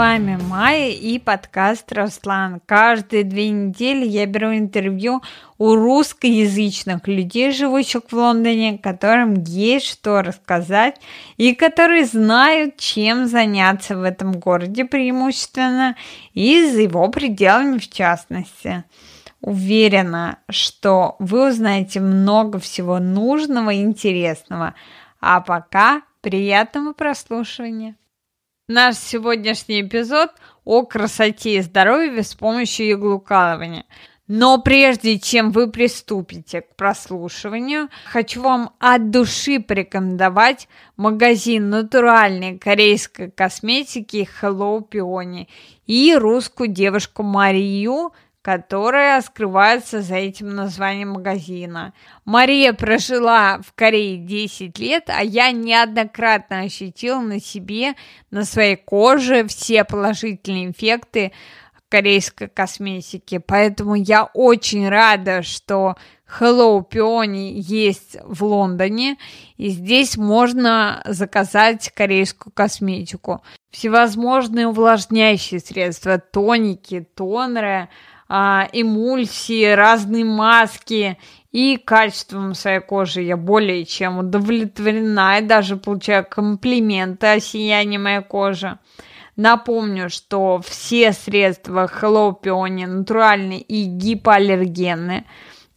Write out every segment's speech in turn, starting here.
вами Майя и подкаст Руслан. Каждые две недели я беру интервью у русскоязычных людей, живущих в Лондоне, которым есть что рассказать и которые знают, чем заняться в этом городе преимущественно и за его пределами в частности. Уверена, что вы узнаете много всего нужного и интересного. А пока приятного прослушивания! Наш сегодняшний эпизод о красоте и здоровье с помощью иглоукалывания. Но прежде чем вы приступите к прослушиванию, хочу вам от души порекомендовать магазин натуральной корейской косметики Hello Peony и русскую девушку Марию – которая скрывается за этим названием магазина. Мария прожила в Корее 10 лет, а я неоднократно ощутила на себе, на своей коже все положительные эффекты корейской косметики. Поэтому я очень рада, что Hello Peony есть в Лондоне, и здесь можно заказать корейскую косметику. Всевозможные увлажняющие средства, тоники, тонеры – эмульсии, разные маски. И качеством своей кожи я более чем удовлетворена и даже получаю комплименты о сиянии моей кожи. Напомню, что все средства Hello Peony натуральные и гипоаллергенные.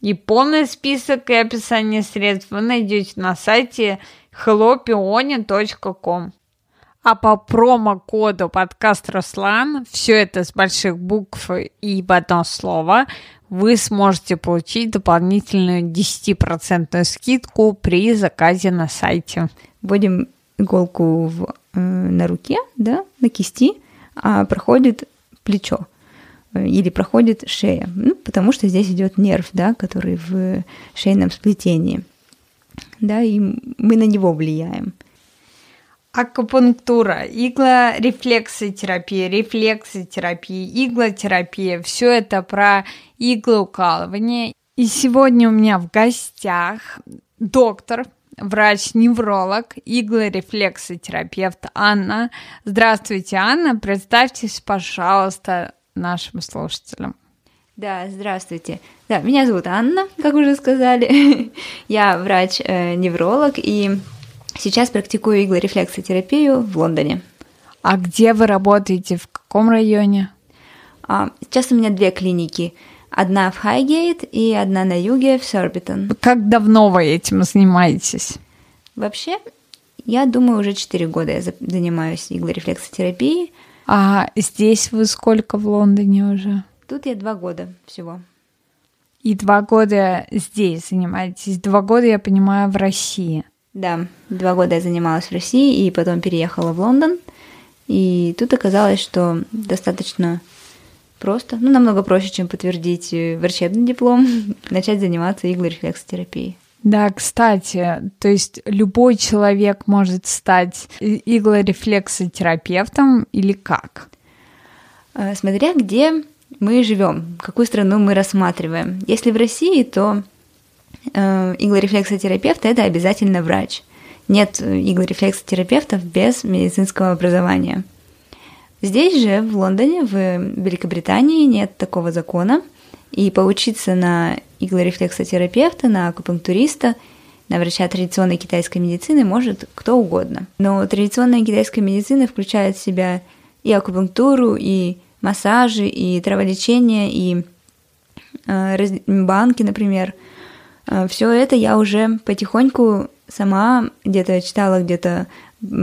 И полный список и описание средств вы найдете на сайте hellopeony.com. А по промокоду подкаст Руслан, все это с больших букв и в одно слово, вы сможете получить дополнительную 10% скидку при заказе на сайте. Вводим иголку в, э, на руке, да, на кисти, а проходит плечо э, или проходит шея, ну, потому что здесь идет нерв, да, который в шейном сплетении, да, и мы на него влияем акупунктура, иглорефлексотерапия, рефлексотерапия, иглотерапия. Все это про иглоукалывание. И сегодня у меня в гостях доктор, врач-невролог, иглорефлексотерапевт Анна. Здравствуйте, Анна. Представьтесь, пожалуйста, нашим слушателям. Да, здравствуйте. Да, меня зовут Анна, как уже сказали. Я врач-невролог и Сейчас практикую иглорефлексотерапию в Лондоне. А где вы работаете? В каком районе? А, сейчас у меня две клиники. Одна в Хайгейт и одна на юге в Сорбитон. Как давно вы этим занимаетесь? Вообще, я думаю, уже 4 года я занимаюсь иглорефлексотерапией. А здесь вы сколько в Лондоне уже? Тут я два года всего. И два года здесь занимаетесь. Два года, я понимаю, в России. Да, два года я занималась в России и потом переехала в Лондон. И тут оказалось, что достаточно просто, ну, намного проще, чем подтвердить врачебный диплом, начать заниматься иглорефлексотерапией. Да, кстати, то есть любой человек может стать иглорефлексотерапевтом или как? Э, смотря где мы живем, какую страну мы рассматриваем. Если в России, то э, иглорефлексотерапевт – это обязательно врач. Нет иглорефлексотерапевтов без медицинского образования. Здесь же, в Лондоне, в Великобритании, нет такого закона, и поучиться на иглорефлексотерапевта, на акупунктуриста, на врача традиционной китайской медицины может кто угодно. Но традиционная китайская медицина включает в себя и акупунктуру, и массажи, и траволечение, и э, банки, например – Все это я уже потихоньку сама где-то читала, где-то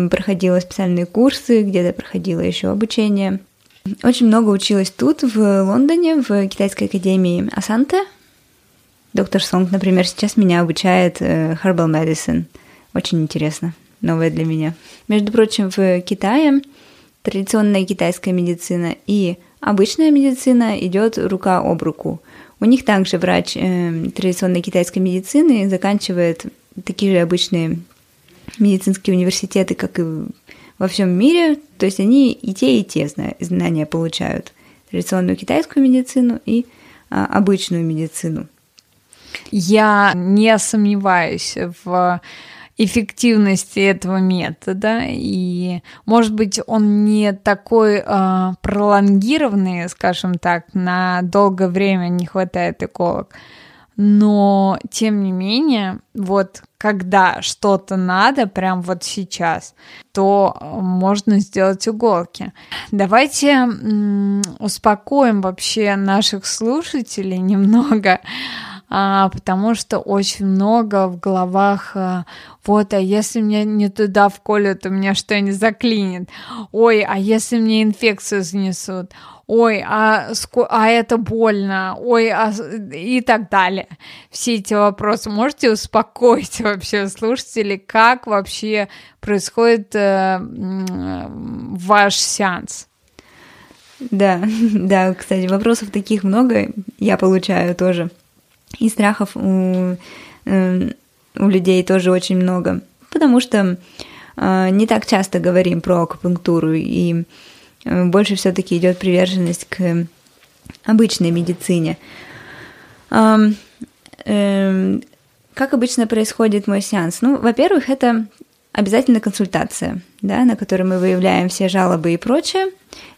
проходила специальные курсы, где-то проходила еще обучение. Очень много училась тут, в Лондоне, в китайской академии Асанте. Доктор Сонг, например, сейчас меня обучает э, Herbal Medicine. Очень интересно, новое для меня. Между прочим, в Китае традиционная китайская медицина и обычная медицина идет рука об руку. У них также врач э, традиционной китайской медицины заканчивает такие же обычные медицинские университеты, как и во всем мире. То есть они и те, и те знания получают. Традиционную китайскую медицину и а, обычную медицину. Я не сомневаюсь в эффективности этого метода, и, может быть, он не такой э, пролонгированный, скажем так, на долгое время не хватает иголок, но, тем не менее, вот когда что-то надо, прям вот сейчас, то можно сделать иголки. Давайте м- успокоим вообще наших слушателей немного. а, потому что очень много в головах а, вот, а если мне не туда вколют, то меня что-нибудь заклинит, ой, а если мне инфекцию занесут, ой, а, а это больно, ой, а, и так далее. Все эти вопросы можете успокоить вообще слушателей, как вообще происходит э, ваш сеанс? Да, да, кстати, вопросов таких много я получаю тоже. И страхов у, э, у людей тоже очень много, потому что э, не так часто говорим про акупунктуру, и э, больше все-таки идет приверженность к обычной медицине. Как обычно происходит мой сеанс? Ну, во-первых, это обязательно консультация, да, на которой мы выявляем все жалобы и прочее,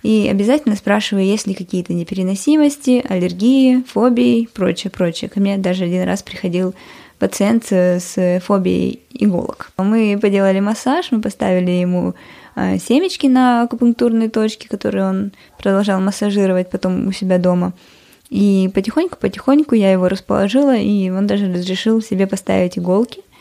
и обязательно спрашиваю, есть ли какие-то непереносимости, аллергии, фобии, прочее, прочее. Ко мне даже один раз приходил пациент с фобией иголок. Мы поделали массаж, мы поставили ему а, семечки на акупунктурные точки, которые он продолжал массажировать потом у себя дома. И потихоньку-потихоньку я его расположила, и он даже разрешил себе поставить иголки –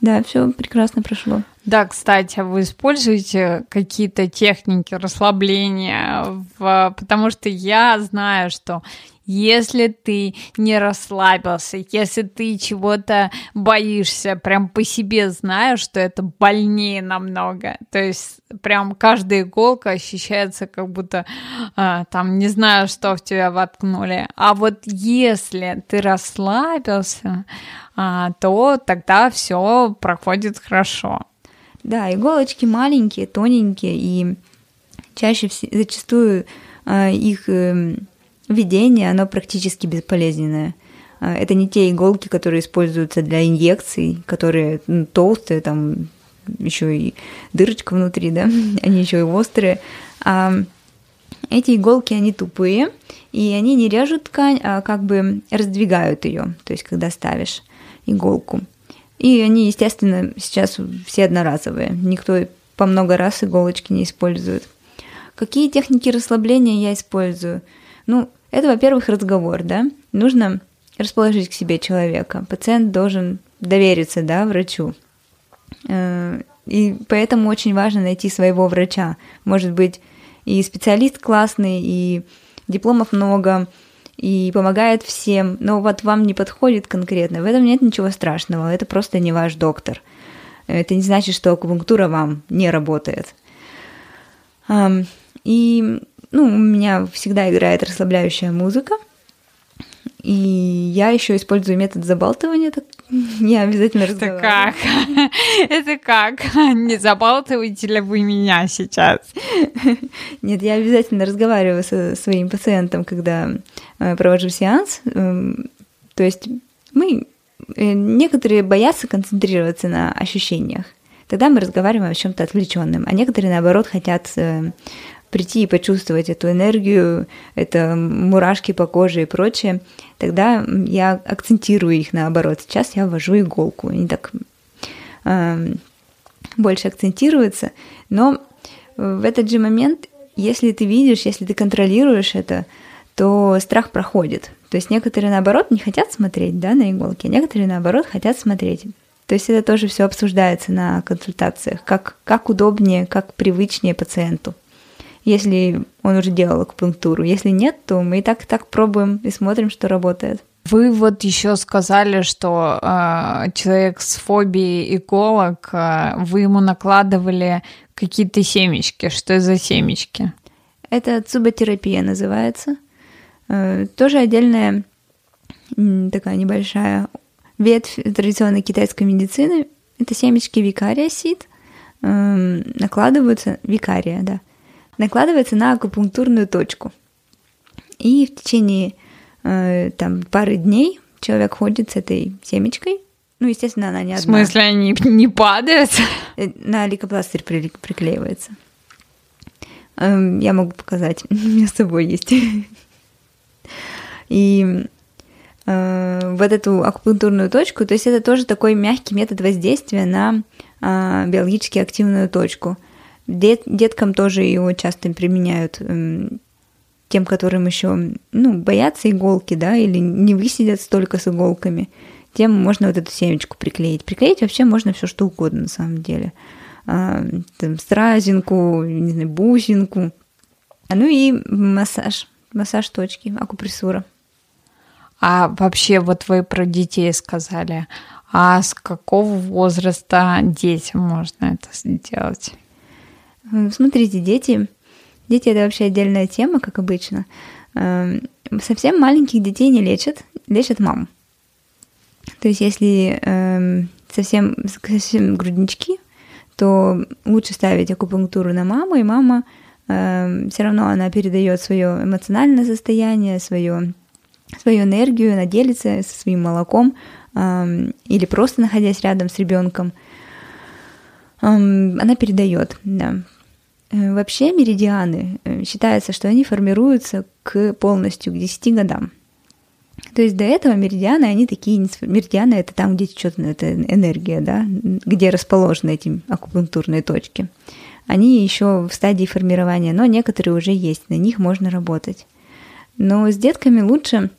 да, все прекрасно прошло. Да, кстати, а вы используете какие-то техники расслабления, в... потому что я знаю, что если ты не расслабился, если ты чего-то боишься, прям по себе знаю, что это больнее намного. То есть прям каждая иголка ощущается, как будто э, там не знаю, что в тебя воткнули. А вот если ты расслабился, э, то тогда все проходит хорошо. Да, иголочки маленькие, тоненькие, и чаще всего, зачастую э, их э, введение, оно практически бесполезное. А, это не те иголки, которые используются для инъекций, которые ну, толстые, там еще и дырочка внутри, да, они еще и острые. А эти иголки, они тупые, и они не режут ткань, а как бы раздвигают ее, то есть когда ставишь иголку. И они, естественно, сейчас все одноразовые. Никто по много раз иголочки не использует. Какие техники расслабления я использую? Ну, это, во-первых, разговор, да. Нужно расположить к себе человека. Пациент должен довериться, да, врачу. Э, и поэтому очень важно найти своего врача. Может быть, и специалист классный, и дипломов много, и помогает всем, но вот вам не подходит конкретно. В этом нет ничего страшного, это просто не ваш доктор. Это не значит, что акупунктура вам не работает. И ну, у меня всегда играет расслабляющая музыка. И я еще использую метод забалтывания. Так я обязательно Это как? Это как? Не забалтываете ли вы меня сейчас? Нет, я обязательно разговариваю со своим пациентом, когда э, провожу сеанс. Эм, то есть мы э, некоторые боятся концентрироваться на ощущениях. Тогда мы разговариваем о чем-то отвлеченном, а некоторые, наоборот, хотят э, прийти и почувствовать эту энергию, это мурашки по коже и прочее, тогда я акцентирую их наоборот. Сейчас я ввожу иголку, они так э, больше акцентируются, но в этот же момент, если ты видишь, если ты контролируешь это, то страх проходит. То есть некоторые наоборот не хотят смотреть да, на иголки, а некоторые наоборот хотят смотреть. То есть это тоже все обсуждается на консультациях, как, как удобнее, как привычнее пациенту если он уже делал акупунктуру. Если нет, то мы и так и так пробуем и смотрим, что работает. Вы вот еще сказали, что э, человек с фобией иголок, э, вы ему накладывали какие-то семечки. Что за семечки? Это цуботерапия называется. Э, тоже отдельная такая небольшая ветвь традиционной китайской медицины. Это семечки викария сид. Э, накладываются викария, да накладывается на акупунктурную точку. И в течение э, там, пары дней человек ходит с этой семечкой Ну, естественно, она не В одна. смысле, они не падают? Э, На лейкопластырь при- приклеивается. Эм, Я могу показать. У меня с собой есть. И э, вот эту акупунктурную точку, то есть это тоже такой мягкий метод воздействия на а, биологически активную точку. Дет- деткам тоже его часто применяют эм, тем, которым еще ну, боятся иголки, да, или не высидят столько с иголками, тем можно вот эту семечку приклеить. Приклеить вообще можно все что угодно на самом деле. А, там, стразинку, не знаю, бусинку. А, Ну и массаж, массаж точки, акупрессура. А вообще, вот вы про детей сказали. А с какого возраста детям можно это сделать? М, Смотрите, дети, дети это вообще отдельная тема, как обычно. Эм, Совсем маленьких детей не лечат, лечат мам. То есть если эм, совсем, совсем груднички, то лучше ставить акупунктуру на маму, и мама все равно она передает свое эмоциональное состояние, свое, свою энергию, она делится со своим молоком эм, или просто находясь рядом с ребенком. Эм, Она передает, да. Э, Вообще меридианы э, считается, что они формируются к полностью к 10 годам. То есть до этого меридианы, они такие, не меридианы это там, где течет эта энергия, да, где расположены эти акупунктурные точки. Они еще в стадии формирования, но некоторые уже есть, на них можно работать. Но с детками лучше,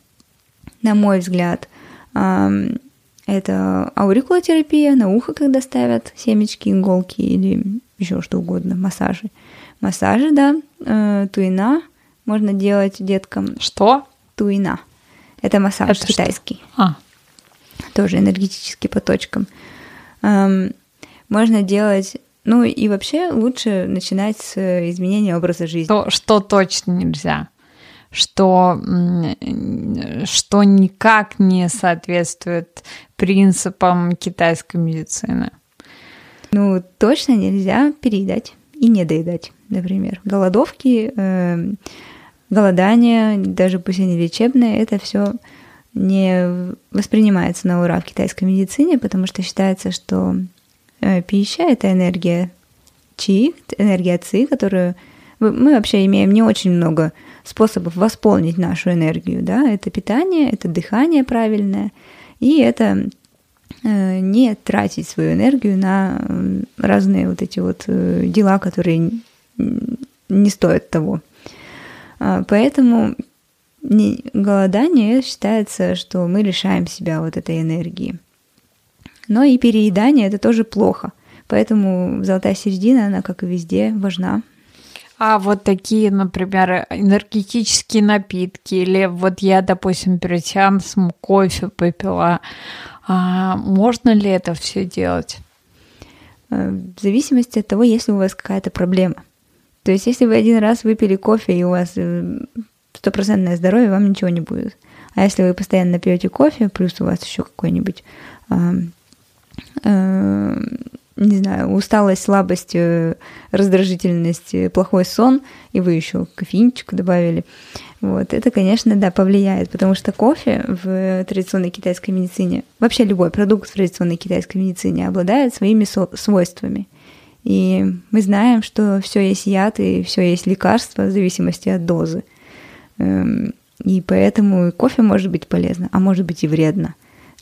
на мой взгляд, это аурикулотерапия, на ухо, когда ставят семечки, иголки или еще что угодно, массажи. Массажи, да, э, туина можно делать деткам. Что? Туина. Это массаж Это что? китайский, А, тоже энергетический по точкам. Ам, Можно делать, ну и вообще лучше начинать с изменения образа жизни. что, что точно нельзя? Что, что никак не соответствует принципам китайской медицины. Ну, точно нельзя переедать и не доедать, например. Голодовки, эм, голодание, даже пусть они лечебные, это все не воспринимается на ура в китайской медицине, потому что считается, что э, пища – это энергия чи, энергия ци, которую мы- вообще имеем не очень много способов восполнить нашу энергию, да, это питание, это дыхание правильное, и это э, не тратить свою энергию на разные вот эти вот э, дела, которые не стоят того. А, Поэтому голодание считается, что мы лишаем себя вот этой энергии. Но и переедание это тоже плохо. Поэтому золотая середина, она, как и везде, важна. А вот такие, например, энергетические напитки, или вот я, допустим, перед сеансом кофе попила, а можно ли это все делать? Э, В зависимости от того, если у вас какая-то проблема. То есть, если вы один раз выпили кофе, и у вас э, стопроцентное здоровье, вам ничего не будет. А если вы постоянно пьете кофе, плюс у вас еще какой-нибудь, а, э, не знаю, усталость, слабость, э, раздражительность, э, плохой сон, и вы еще кофеинчик добавили, вот, это, конечно, да, повлияет, потому что кофе в традиционной китайской медицине, вообще любой продукт в традиционной китайской медицине обладает своими со- свойствами. И мы знаем, что все есть яд и все есть лекарство в зависимости от дозы. Эм, И поэтому и кофе может быть полезно, а может быть и вредно.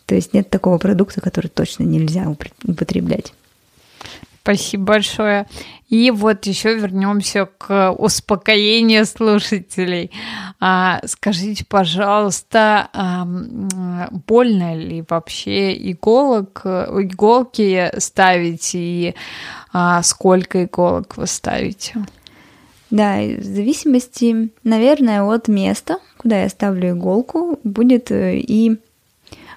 То есть нет такого продукта, который точно нельзя употреблять. Спасибо большое. И вот еще вернемся к успокоению слушателей. А, скажите, пожалуйста, а, м, больно ли вообще иголок, иголки ставить и а, сколько иголок вы ставите? Да, в зависимости, наверное, от места, куда я ставлю иголку, будет э, и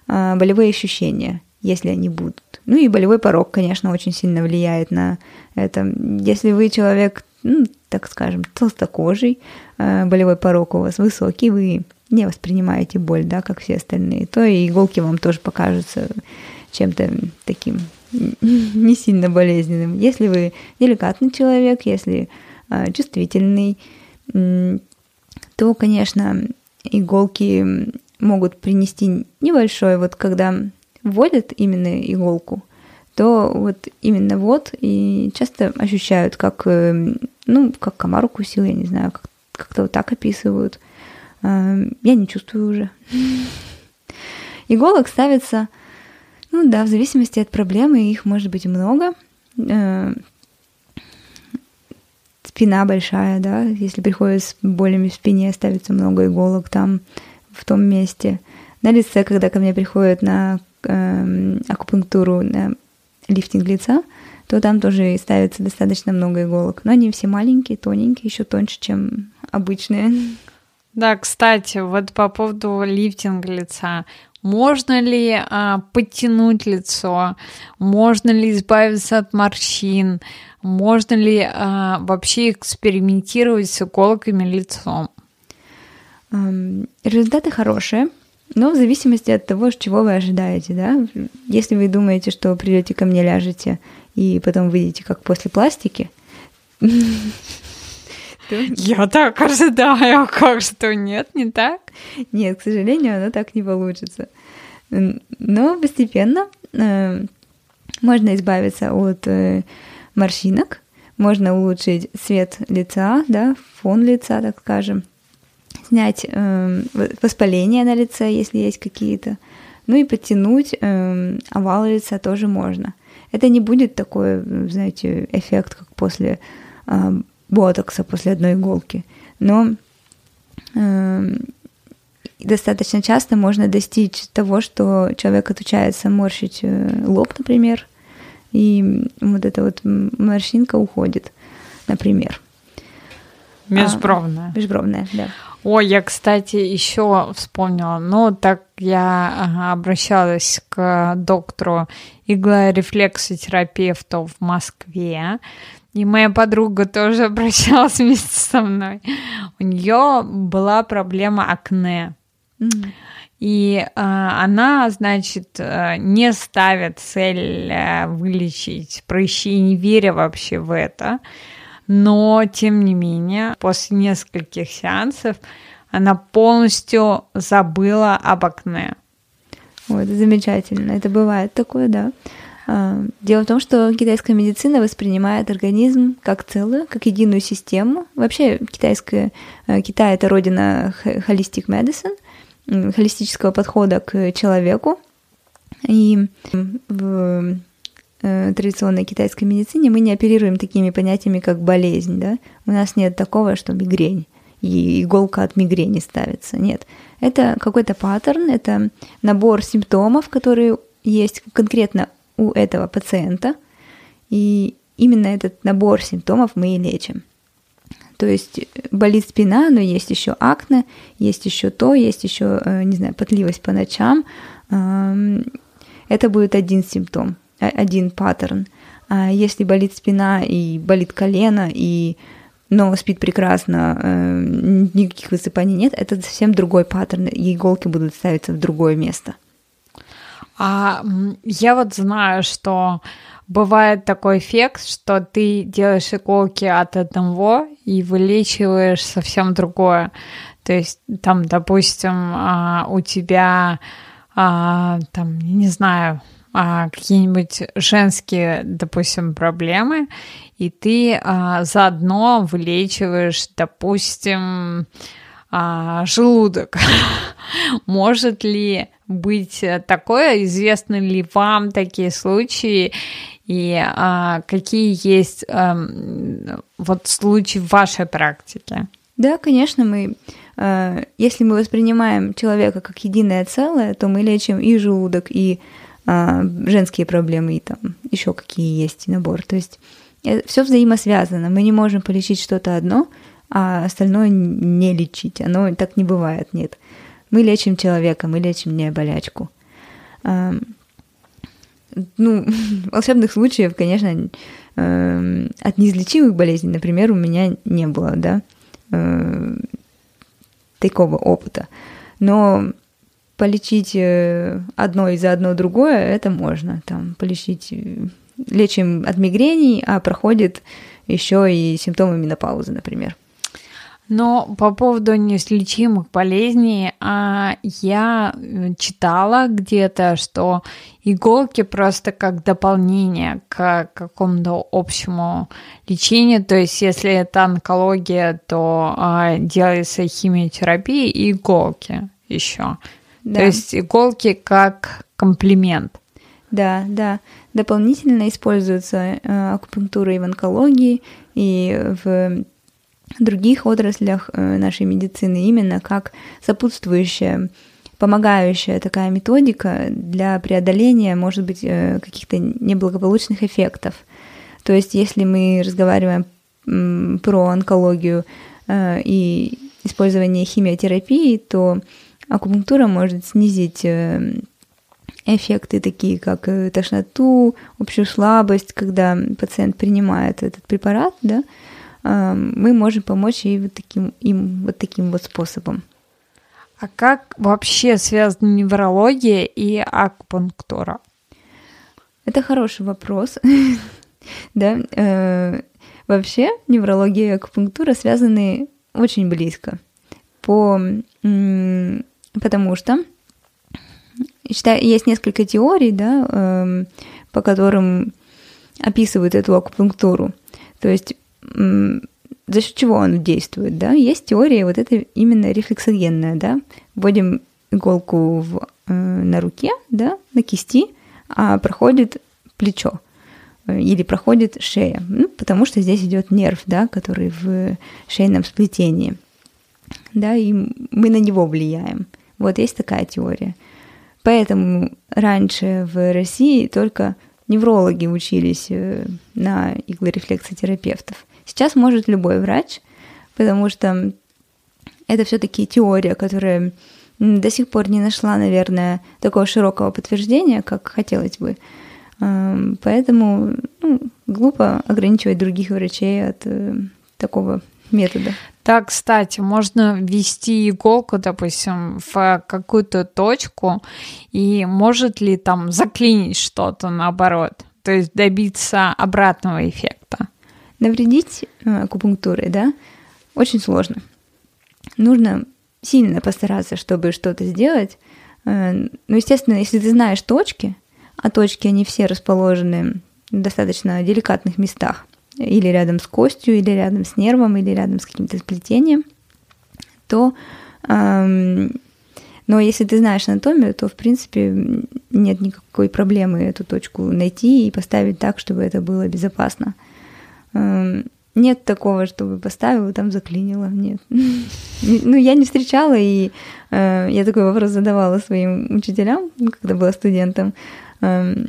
а, болевые ощущения, если они будут. Ну и болевой порог, конечно, очень сильно влияет на это. Если вы человек, ну, так скажем, толстокожий, а, болевой порог у вас высокий, вы не воспринимаете боль, да, как все остальные, то и иголки вам тоже покажутся чем-то таким не сильно болезненным. Если вы деликатный человек, если а, чувствительный, то, конечно, иголки могут принести небольшой, вот когда вводят именно иголку, то вот именно вот и часто ощущают, как, э, ну, как комар укусил, я не знаю, как, как-то вот так описывают. Э, я не чувствую уже. Иголок ставится, ну да, в зависимости от проблемы, их может быть много. Э, спина большая, да, если приходит с болями в спине, ставится много иголок там, в том месте. На лице, когда ко мне приходят на акупунктуру, на лифтинг лица, то там тоже ставится достаточно много иголок. Но они все маленькие, тоненькие, еще тоньше, чем обычные. Да, кстати, вот по поводу лифтинга лица. Можно ли а, подтянуть лицо? Можно ли избавиться от морщин? Можно ли а, вообще экспериментировать с иголками лицом? Результаты хорошие. Но в зависимости от того, чего вы ожидаете, да. Если вы думаете, что придете ко мне, ляжете, и потом выйдете как после пластики, я так ожидаю, а как что нет, не так? Нет, к сожалению, оно так не получится. Но постепенно э, можно избавиться от э, морщинок, можно улучшить цвет лица, да, фон лица, так скажем, снять э, воспаления на лице, если есть какие-то. Ну и подтянуть э, овал лица тоже можно. Это не будет такой, знаете, эффект, как после э, ботокса, после одной иголки. Но э, достаточно часто можно достичь того, что человек отучается морщить э, лоб, например, и вот эта вот морщинка уходит, например. Межбровная. А, межбровная, да. Ой, я, кстати, еще вспомнила. Ну, так я обращалась к доктору иглорефлексотерапевту в Москве. И моя подруга тоже обращалась вместе со мной. У нее была проблема акне. Mm. И э, она, значит, э, не ставит цель э, вылечить прыщи, не веря вообще в это. Но, тем не менее, после нескольких сеансов она полностью забыла об. Ой, это замечательно. Это бывает такое, да. А, дело в том, что китайская медицина воспринимает организм как целую, как единую систему. Вообще китайская, э, Китай — это родина holistic medicine, холистического подхода к человеку. И в традиционной китайской медицине мы не оперируем такими понятиями, как болезнь. Да? У нас нет такого, что мигрень и иголка от мигрени ставится. Нет. Это какой-то паттерн, это набор симптомов, которые есть конкретно у этого пациента. И именно этот набор симптомов мы и лечим. То есть э, болит спина, но есть еще акне, есть еще то, есть еще, э, не знаю, потливость по ночам. Это будет один симптом, один паттерн. А если болит спина и болит колено, и но спит прекрасно, э, никаких высыпаний нет, это совсем другой паттерн, и иголки будут ставиться в другое место. А я вот знаю, что бывает такой эффект, что ты делаешь иголки от одного и вылечиваешь совсем другое. То есть там, допустим, а, у тебя а, там, не знаю, а, какие-нибудь женские, допустим, проблемы, и ты заодно вылечиваешь, допустим, желудок. Может ли быть такое? Известны ли вам такие случаи? И а, какие есть а, вот случаи в вашей практике? Да, конечно, мы, э, если мы воспринимаем человека как единое целое, то мы лечим и желудок, и женские проблемы, и там еще какие есть набор. То есть э, все взаимосвязано. Мы не можем полечить что-то одно, а остальное не лечить. Оно так не бывает, нет. Мы лечим человека, мы лечим не болячку. Ну, волшебных случаев, конечно, э, от неизлечимых болезней, например, у меня не было, да, э, такого опыта. Но полечить э, одно и заодно другое, это можно. Там полечить, э, лечим от мигрений, а проходит еще и симптомы менопаузы, например. Но по поводу неизлечимых болезней, а, я э, читала где-то, что иголки просто как дополнение к какому-то общему лечению. То есть, если это онкология, то а, делается химиотерапия и иголки еще. Да. То есть иголки как комплимент. Да, да. Дополнительно используется э, акупунктура и в онкологии, и в других отраслях э, нашей медицины именно как сопутствующая, помогающая такая методика для преодоления, может быть, э, каких-то неблагополучных эффектов. То есть, если мы разговариваем про онкологию и использование химиотерапии, то акупунктура может снизить эффекты такие, как тошноту, общую слабость, когда пациент принимает этот препарат, да, мы можем помочь и вот таким, им вот таким вот способом. А как вообще связаны неврология и акупунктура? Это хороший вопрос. да, э, вообще неврология и акупунктура связаны очень близко. По, потому что считаю, есть несколько теорий, да, э, по которым описывают эту акупунктуру. То есть за счет чего он действует, да? Есть теория вот это именно рефлексогенная, да? Вводим иголку в, э, на руке, да, на кисти, а проходит плечо э, или проходит шея, ну, потому что здесь идет нерв, да, который в шейном сплетении, да, и мы на него влияем. Вот есть такая теория. Поэтому раньше в России только неврологи учились э, на иглорефлексотерапевтов. Сейчас может любой врач, потому что это все-таки теория, которая до сих пор не нашла, наверное, такого широкого подтверждения, как хотелось бы. Эм, поэтому ну, глупо ограничивать других врачей от э, такого метода. Так, кстати, можно ввести иголку, допустим, в какую-то точку, и может ли там заклинить что-то наоборот, то есть добиться обратного эффекта? Навредить э, акупунктурой, да, очень сложно. Нужно сильно постараться, чтобы что-то сделать. Э, ну, естественно, если ты знаешь точки, а точки, они все расположены в достаточно деликатных местах, или рядом с костью, или рядом с нервом, или рядом с каким-то сплетением, то эм, но если ты знаешь анатомию, то, в принципе, нет никакой проблемы эту точку найти и поставить так, чтобы это было безопасно. Эм, нет такого, чтобы поставила, там заклинила. Нет. Ну, я не встречала, и э, я такой вопрос задавала своим учителям, когда была студентом. Эм,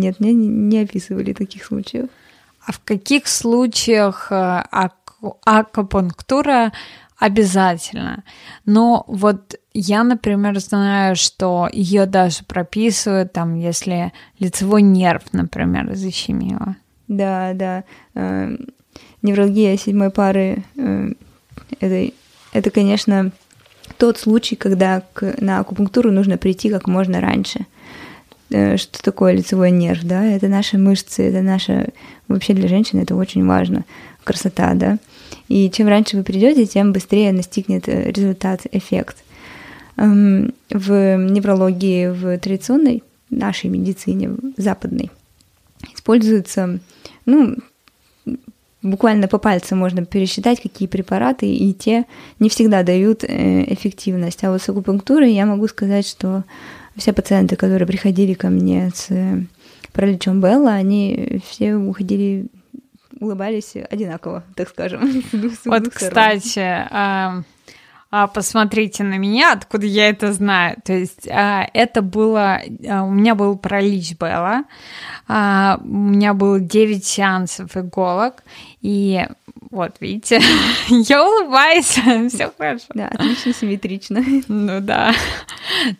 нет, мне не описывали таких случаев. А в каких случаях э, акупунктура обязательно? Но вот я, например, знаю, что ее даже прописывают, там, если лицевой нерв, например, защемило. Да, да. Э, невралгия седьмой пары э, это, это, конечно, тот случай, когда к, на акупунктуру нужно прийти как можно раньше. Э, что такое лицевой нерв, да? Это наши мышцы, это наша... Вообще для женщины это очень важно. Красота, да? И чем раньше вы придете, тем быстрее настигнет результат, эффект. Эм, в неврологии, в традиционной нашей медицине, западной, используется ну, буквально по пальцам можно пересчитать, какие препараты, и те не всегда дают э, эффективность. А вот с акупунктурой я могу сказать, что все пациенты, которые приходили ко мне с э, параличом Белла, они все уходили, улыбались одинаково, так скажем. Вот, кстати, а, посмотрите на меня, откуда я это знаю. То есть а, это было, а, у меня был паралич Белла, а, у меня было 9 сеансов иголок, и вот, видите, я улыбаюсь, все хорошо. Да, отлично симметрично. Ну да.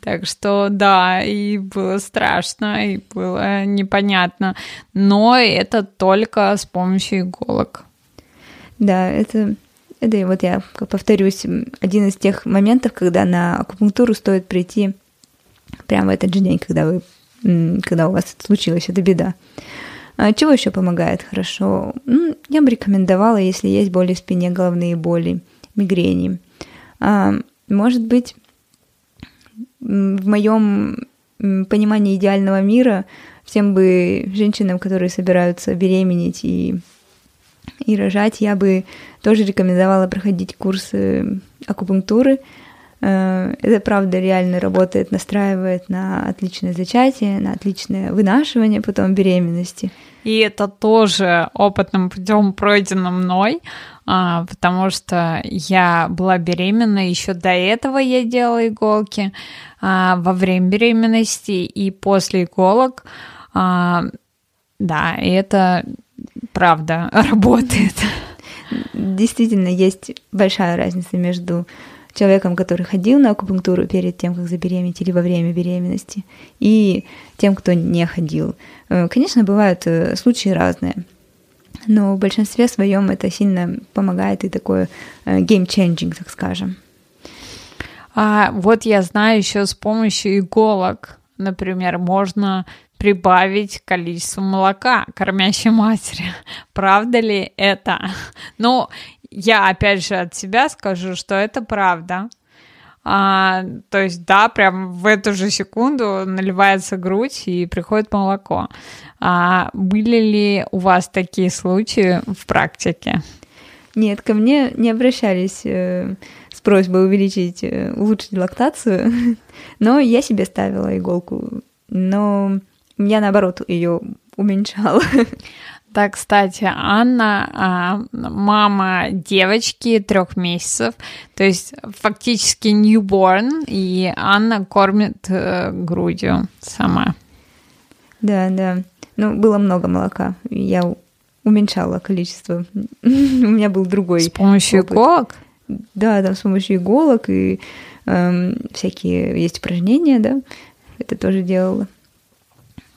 Так что да, и было страшно, и было непонятно. Но это только с помощью иголок. Да, это это вот я повторюсь, один из тех моментов, когда на акупунктуру стоит прийти прямо в этот же день, когда вы когда у вас случилась эта беда. А чего еще помогает хорошо? Я бы рекомендовала, если есть боли в спине, головные боли, мигрени. А, может быть, в моем понимании идеального мира всем бы женщинам, которые собираются беременеть и, и рожать, я бы тоже рекомендовала проходить курсы акупунктуры. Э, это правда реально работает, настраивает на отличное зачатие, на отличное вынашивание потом беременности. И это тоже опытным путем пройдено мной, а, потому что я была беременна, еще до этого я делала иголки а, во время беременности и после иголок. А, да, и это правда работает. Действительно, есть большая разница между человеком, который ходил на акупунктуру перед тем, как забеременеть или во время беременности, и тем, кто не ходил. Э, конечно, бывают э, случаи разные, но в большинстве своем это сильно помогает и такое э, game-changing, так скажем. А вот я знаю еще с помощью иголок, например, можно прибавить количество молока кормящей матери. Правда ли это? Ну, я опять же от себя скажу, что это правда. А, то есть, да, прям в эту же секунду наливается грудь и приходит молоко. А были ли у вас такие случаи в практике? Нет, ко мне не обращались э, с просьбой увеличить, э, улучшить лактацию, но я себе ставила иголку, но я наоборот ее уменьшала. Да, кстати, Анна а, мама девочки трех месяцев, то есть фактически newborn, и Анна кормит э, грудью сама. Да, да. Ну, было много молока. Я уменьшала количество. У меня был другой. С помощью опыт. иголок? Да, там с помощью иголок и эм, всякие есть упражнения, да. Это тоже делала.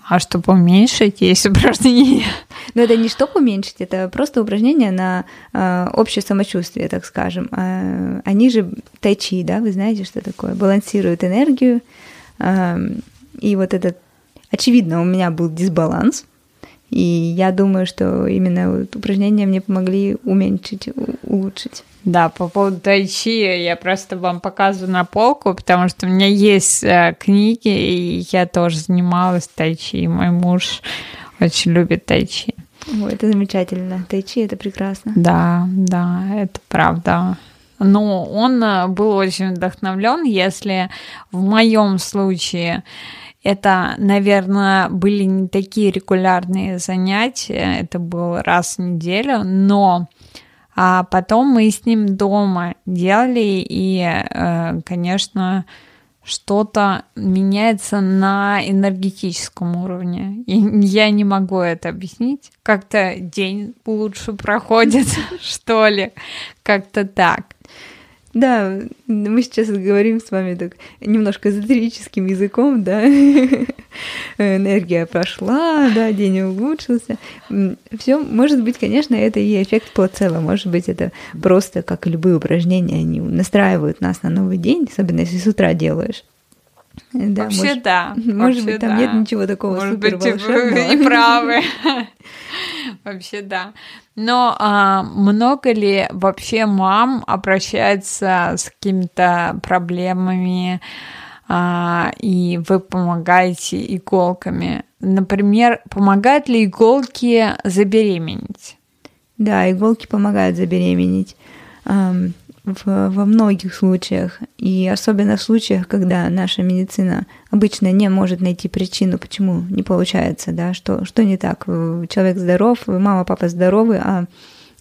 А чтобы уменьшить, есть упражнения. Но это не чтобы уменьшить, это просто упражнения на э, общее самочувствие, так скажем. Э, они же тайчи, да, вы знаете, что такое? Балансируют энергию. Э, и вот этот, очевидно, у меня был дисбаланс. И я думаю, что именно вот упражнения мне помогли уменьшить, улучшить. Да, по поводу тайчи я просто вам показываю на полку, потому что у меня есть э, книги, и я тоже занималась тайчи. Мой муж очень любит тайчи. Ой, это замечательно. Тайчи это прекрасно. Да, да, это правда. Но он э, был очень вдохновлен, если в моем случае это, наверное, были не такие регулярные занятия, это был раз в неделю, но а потом мы с ним дома делали, и, э, конечно, что-то меняется на энергетическом уровне. И я не могу это объяснить. Как-то день лучше проходит, что ли. Как-то так. Да, мы сейчас говорим с вами так немножко эзотерическим языком, да. Энергия прошла, да, день улучшился. Все, может быть, конечно, это и эффект плацебо, может быть, это просто, как любые упражнения, они настраивают нас на новый день, особенно если с утра делаешь. Да, Вообще может, да. Может Вообще быть, там да. нет ничего такого Может супер быть, вы и правы. Вообще да. Но а, много ли вообще мам обращается с какими-то проблемами, а, и вы помогаете иголками? Например, помогают ли иголки забеременеть? Да, иголки помогают забеременеть в, во многих случаях, и особенно в случаях, когда наша медицина обычно не может найти причину, почему не получается, да, что, что не так. Человек здоров, мама, папа здоровы, а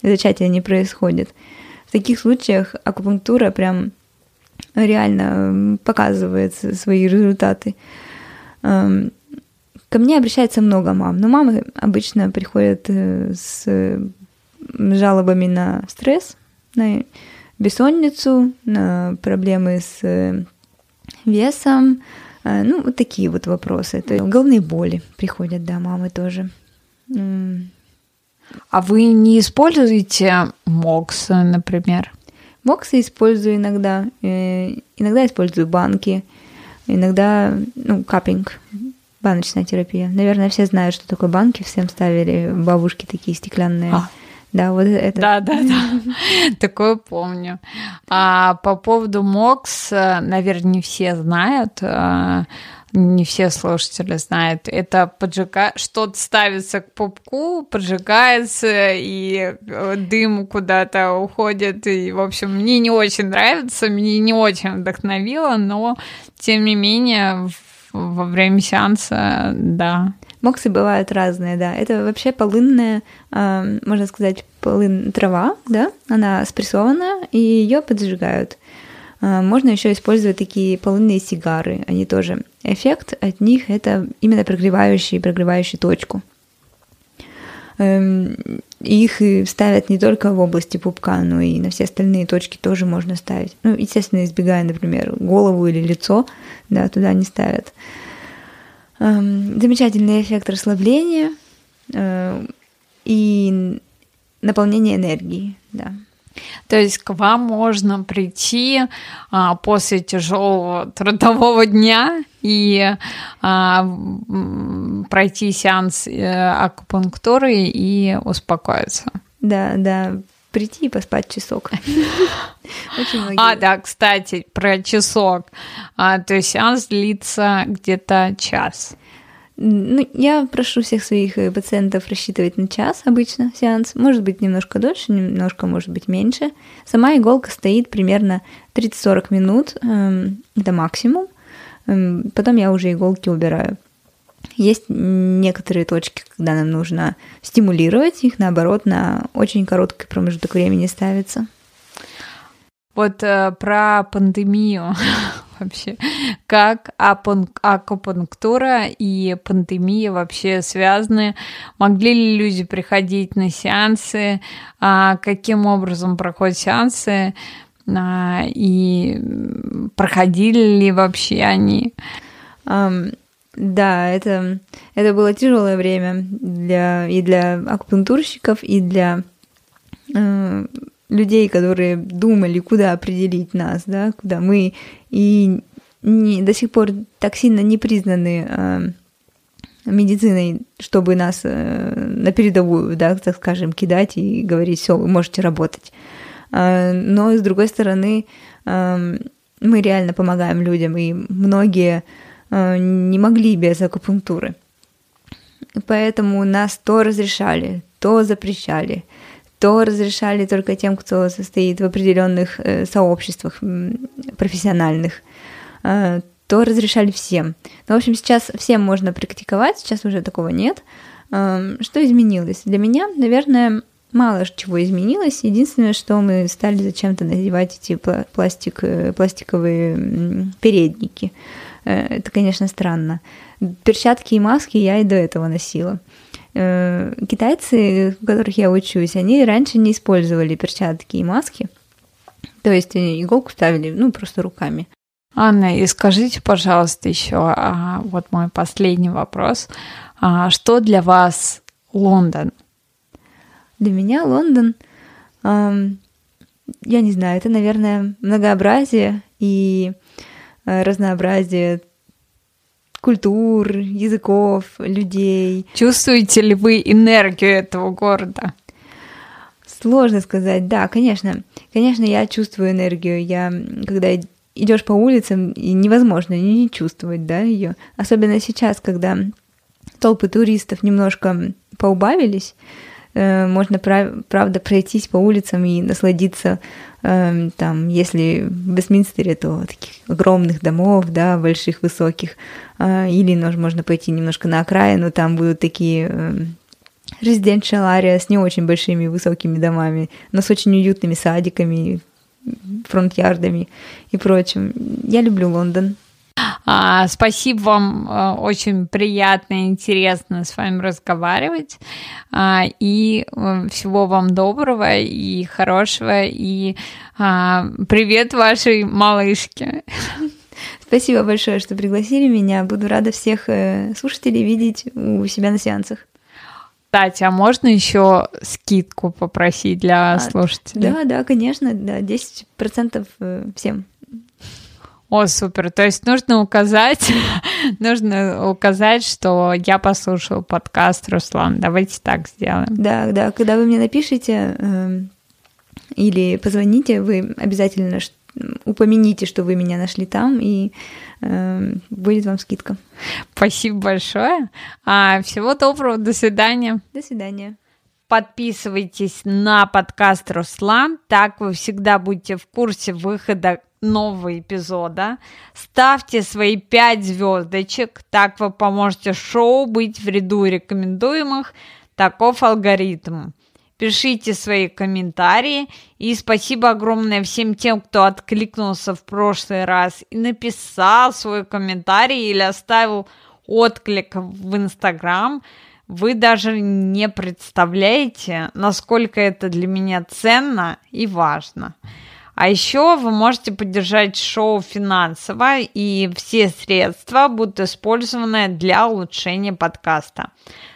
зачатие не происходит. В таких случаях акупунктура прям реально показывает свои результаты. Эм, ко мне обращается много мам, но мамы обычно приходят э, с жалобами на стресс, на бессонницу, на проблемы с э, весом, э, ну, вот такие вот вопросы. То есть головные боли приходят, да, мамы тоже. А вы не используете мокс, например? Моксы использую иногда. Э, иногда использую банки. Иногда, ну, капинг, баночная терапия. Наверное, все знают, что такое банки. Всем ставили бабушки такие стеклянные. А. Да, вот это. Да, да, да. Такое помню. А по поводу МОКС, наверное, не все знают а, не все слушатели знают. Это поджига... что-то ставится к пупку, поджигается, и э, дым куда-то уходит. И, в общем, мне не очень нравится, мне не очень вдохновило, но, тем не менее, во время сеанса, да. Моксы бывают разные, да. Это вообще полынная, э, можно сказать, полын трава, да, она спрессованная, и ее поджигают. Э, можно еще использовать такие полынные сигары, они тоже. Эффект от них это именно прогревающий, прогревающий точку. Эм, их ставят не только в области пупка, но и на все остальные точки тоже можно ставить. Ну, естественно, избегая, например, голову или лицо, да, туда не ставят. Замечательный эффект расслабления э, и наполнение энергии, да. То есть к вам можно прийти а, после тяжелого трудового дня и а, пройти сеанс э, акупунктуры и успокоиться. Да, да, прийти и поспать часок. А, да, кстати, про часок. А, то есть сеанс длится где-то час. Ну, я прошу всех своих э, пациентов рассчитывать на час обычно сеанс. Может быть, немножко дольше, немножко, может быть, меньше. Сама иголка стоит примерно 30-40 минут, эм, это максимум. Эм, потом я уже иголки убираю. Есть некоторые точки, когда нам нужно стимулировать их, наоборот, на очень короткий промежуток времени ставится. Вот э, про пандемию вообще. Как акупунктура и пандемия вообще связаны? Могли ли люди приходить на сеансы? А каким образом проходят сеансы? А, и проходили ли вообще они? Um, да, это, это было тяжелое время для, и для акупунктурщиков, и для э, людей, которые думали, куда определить нас, да, куда мы и не, до сих пор так сильно не признаны э, медициной, чтобы нас э, на передовую, да, так скажем, кидать и говорить, все, вы можете работать. Э, но с другой стороны, э, мы реально помогаем людям, и многие э, не могли без акупунктуры. Поэтому нас то разрешали, то запрещали то разрешали только тем, кто состоит в определенных э, сообществах профессиональных, э, то разрешали всем. Ну, в общем, сейчас всем можно практиковать, сейчас уже такого нет. Э, что изменилось? Для меня, наверное, мало чего изменилось. Единственное, что мы стали зачем-то надевать эти пластик, пластиковые передники. Это, конечно, странно. Перчатки и маски я и до этого носила. Э, китайцы, у которых я учусь, они раньше не использовали перчатки и маски. То есть иголку ставили, ну, просто руками. Анна, и скажите, пожалуйста, еще, а, вот мой последний вопрос. А, что для вас Лондон? Для меня Лондон, я не знаю, это, наверное, многообразие и э, разнообразие культур, языков, людей. Чувствуете ли вы энергию этого города? Сложно сказать, да, конечно. Конечно, я чувствую энергию. Я, когда идешь по улицам, и невозможно не чувствовать, да, ее. Особенно сейчас, когда толпы туристов немножко поубавились, э, можно, правда, пройтись по улицам и насладиться там, если в Вестминстере, то таких огромных домов, да, больших, высоких, а, или можно пойти немножко на окраину, там будут такие эм, residential area с не очень большими высокими домами, но с очень уютными садиками, фронт-ярдами и прочим. Я люблю Лондон. А, спасибо вам, а, очень приятно и интересно с вами разговаривать. А, и а, всего вам доброго и хорошего. И а, привет вашей малышке. Спасибо большое, что пригласили меня. Буду рада всех э, слушателей видеть у себя на сеансах. Кстати, а можно еще скидку попросить для а, слушателей? Да, да, конечно, да, 10% э, всем. О, супер. То есть нужно указать, нужно указать, что я послушал подкаст Руслан. Давайте так сделаем. Да, да. Когда вы мне напишите э, или позвоните, вы обязательно упомяните, что вы меня нашли там, и э, будет вам скидка. Спасибо большое. А, всего доброго. До свидания. До свидания. Подписывайтесь на подкаст Руслан, так вы всегда будете в курсе выхода нового эпизода. Ставьте свои 5 звездочек, так вы поможете шоу быть в ряду рекомендуемых. Таков алгоритм. Пишите свои комментарии. И спасибо огромное всем тем, кто откликнулся в прошлый раз и написал свой комментарий или оставил отклик в Инстаграм. Вы даже не представляете, насколько это для меня ценно и важно. А еще вы можете поддержать шоу финансово, и все средства будут использованы для улучшения подкаста.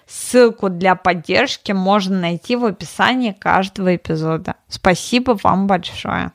Ссылку для поддержки можно найти в описании каждого эпизода. Спасибо вам большое.